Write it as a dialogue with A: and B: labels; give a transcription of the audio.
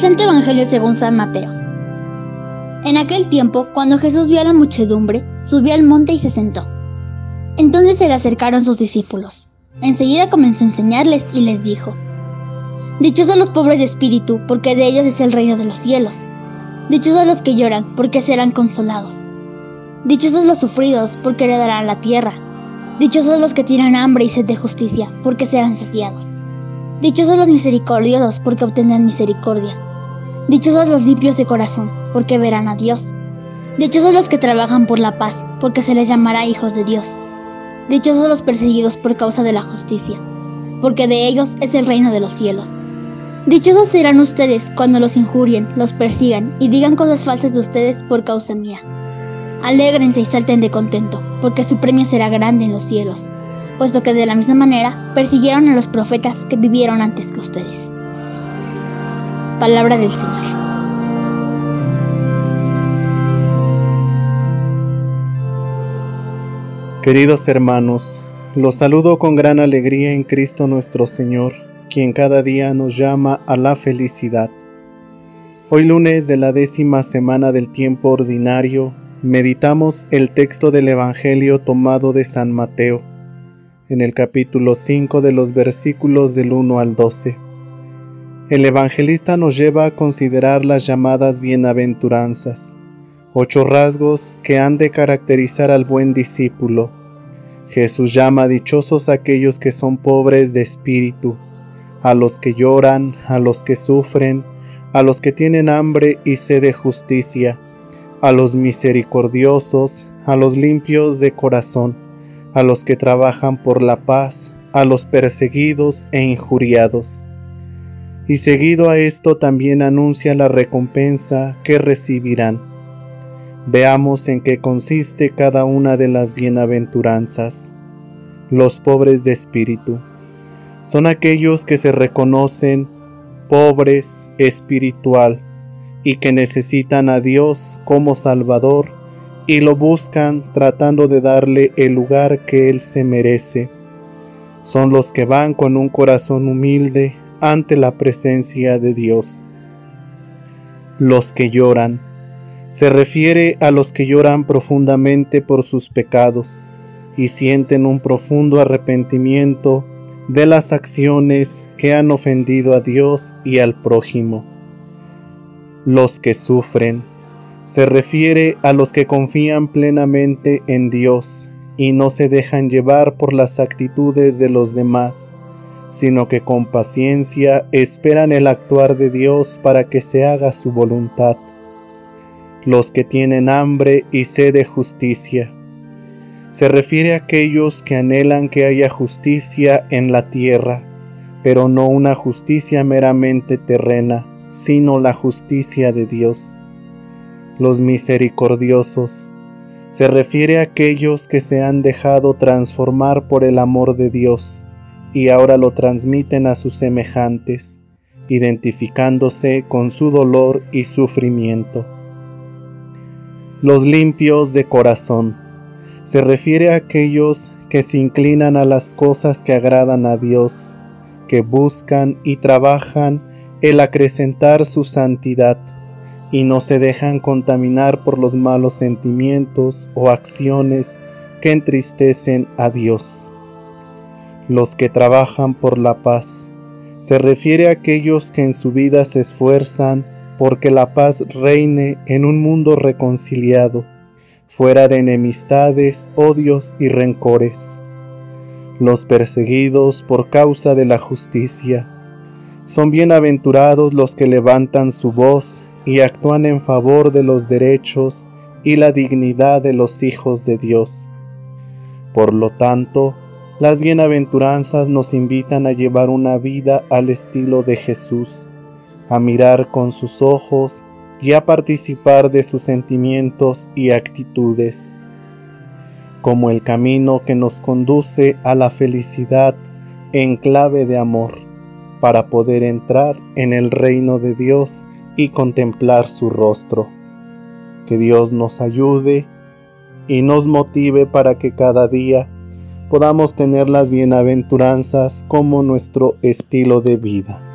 A: Santo Evangelio según San Mateo. En aquel tiempo, cuando Jesús vio a la muchedumbre, subió al monte y se sentó. Entonces se le acercaron sus discípulos. Enseguida comenzó a enseñarles y les dijo, Dichosos los pobres de espíritu, porque de ellos es el reino de los cielos. Dichosos los que lloran, porque serán consolados. Dichosos los sufridos, porque heredarán la tierra. Dichosos los que tienen hambre y sed de justicia, porque serán saciados. Dichosos los misericordiosos, porque obtendrán misericordia. Dichosos los limpios de corazón, porque verán a Dios. Dichosos los que trabajan por la paz, porque se les llamará hijos de Dios. Dichosos los perseguidos por causa de la justicia, porque de ellos es el reino de los cielos. Dichosos serán ustedes cuando los injurien, los persigan y digan cosas falsas de ustedes por causa mía. Alégrense y salten de contento, porque su premio será grande en los cielos puesto que de la misma manera persiguieron a los profetas que vivieron antes que ustedes. Palabra del Señor.
B: Queridos hermanos, los saludo con gran alegría en Cristo nuestro Señor, quien cada día nos llama a la felicidad. Hoy lunes de la décima semana del tiempo ordinario, meditamos el texto del Evangelio tomado de San Mateo en el capítulo 5 de los versículos del 1 al 12. El evangelista nos lleva a considerar las llamadas bienaventuranzas, ocho rasgos que han de caracterizar al buen discípulo. Jesús llama dichosos a aquellos que son pobres de espíritu, a los que lloran, a los que sufren, a los que tienen hambre y sed de justicia, a los misericordiosos, a los limpios de corazón a los que trabajan por la paz, a los perseguidos e injuriados. Y seguido a esto también anuncia la recompensa que recibirán. Veamos en qué consiste cada una de las bienaventuranzas. Los pobres de espíritu son aquellos que se reconocen pobres espiritual y que necesitan a Dios como Salvador y lo buscan tratando de darle el lugar que él se merece. Son los que van con un corazón humilde ante la presencia de Dios. Los que lloran. Se refiere a los que lloran profundamente por sus pecados y sienten un profundo arrepentimiento de las acciones que han ofendido a Dios y al prójimo. Los que sufren se refiere a los que confían plenamente en Dios y no se dejan llevar por las actitudes de los demás, sino que con paciencia esperan el actuar de Dios para que se haga su voluntad. Los que tienen hambre y sed de justicia. Se refiere a aquellos que anhelan que haya justicia en la tierra, pero no una justicia meramente terrena, sino la justicia de Dios los misericordiosos. Se refiere a aquellos que se han dejado transformar por el amor de Dios y ahora lo transmiten a sus semejantes, identificándose con su dolor y sufrimiento. Los limpios de corazón. Se refiere a aquellos que se inclinan a las cosas que agradan a Dios, que buscan y trabajan el acrecentar su santidad y no se dejan contaminar por los malos sentimientos o acciones que entristecen a Dios. Los que trabajan por la paz se refiere a aquellos que en su vida se esfuerzan porque la paz reine en un mundo reconciliado, fuera de enemistades, odios y rencores. Los perseguidos por causa de la justicia. Son bienaventurados los que levantan su voz y actúan en favor de los derechos y la dignidad de los hijos de Dios. Por lo tanto, las bienaventuranzas nos invitan a llevar una vida al estilo de Jesús, a mirar con sus ojos y a participar de sus sentimientos y actitudes, como el camino que nos conduce a la felicidad en clave de amor, para poder entrar en el reino de Dios y contemplar su rostro. Que Dios nos ayude y nos motive para que cada día podamos tener las bienaventuranzas como nuestro estilo de vida.